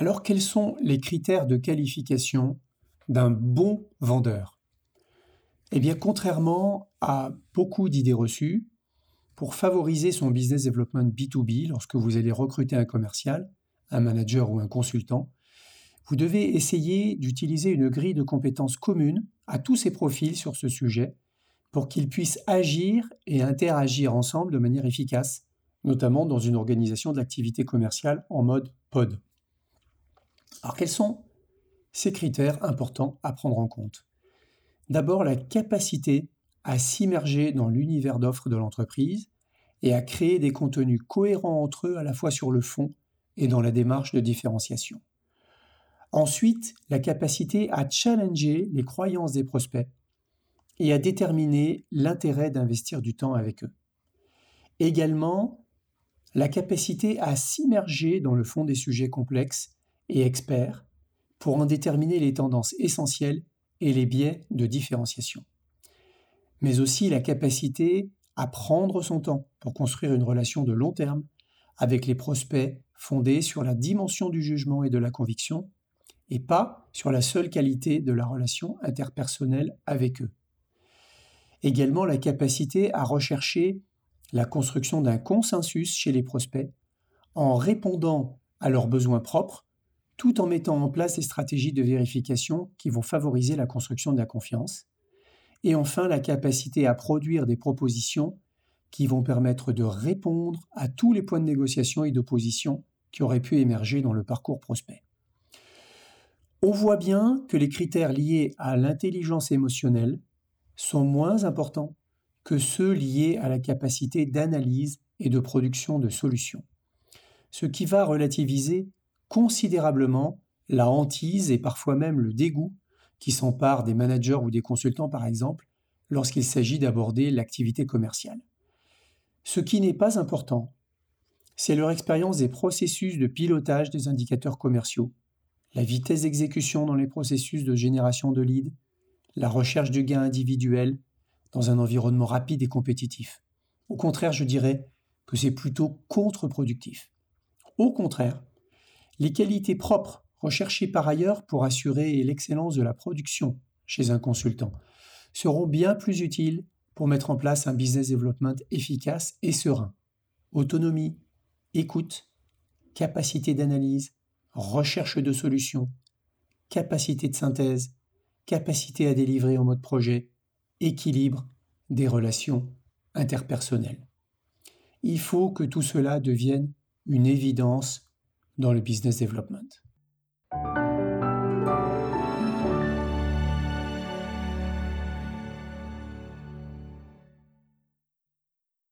Alors quels sont les critères de qualification d'un bon vendeur? Eh bien contrairement à beaucoup d'idées reçues, pour favoriser son business development B2B lorsque vous allez recruter un commercial, un manager ou un consultant, vous devez essayer d'utiliser une grille de compétences commune à tous ces profils sur ce sujet pour qu'ils puissent agir et interagir ensemble de manière efficace, notamment dans une organisation de l'activité commerciale en mode pod. Alors quels sont ces critères importants à prendre en compte? D'abord la capacité à s'immerger dans l'univers d'offres de l'entreprise et à créer des contenus cohérents entre eux à la fois sur le fond et dans la démarche de différenciation. Ensuite, la capacité à challenger les croyances des prospects et à déterminer l'intérêt d'investir du temps avec eux. Également, la capacité à s'immerger dans le fond des sujets complexes et experts pour en déterminer les tendances essentielles et les biais de différenciation. Mais aussi la capacité à prendre son temps pour construire une relation de long terme avec les prospects fondée sur la dimension du jugement et de la conviction, et pas sur la seule qualité de la relation interpersonnelle avec eux. Également la capacité à rechercher la construction d'un consensus chez les prospects en répondant à leurs besoins propres tout en mettant en place des stratégies de vérification qui vont favoriser la construction de la confiance. Et enfin, la capacité à produire des propositions qui vont permettre de répondre à tous les points de négociation et d'opposition qui auraient pu émerger dans le parcours prospect. On voit bien que les critères liés à l'intelligence émotionnelle sont moins importants que ceux liés à la capacité d'analyse et de production de solutions, ce qui va relativiser considérablement la hantise et parfois même le dégoût qui s'empare des managers ou des consultants par exemple lorsqu'il s'agit d'aborder l'activité commerciale. Ce qui n'est pas important, c'est leur expérience des processus de pilotage des indicateurs commerciaux, la vitesse d'exécution dans les processus de génération de leads, la recherche du gain individuel dans un environnement rapide et compétitif. Au contraire, je dirais que c'est plutôt contre-productif. Au contraire, les qualités propres recherchées par ailleurs pour assurer l'excellence de la production chez un consultant seront bien plus utiles pour mettre en place un business development efficace et serein. Autonomie, écoute, capacité d'analyse, recherche de solutions, capacité de synthèse, capacité à délivrer en mode projet, équilibre des relations interpersonnelles. Il faut que tout cela devienne une évidence dans le business development.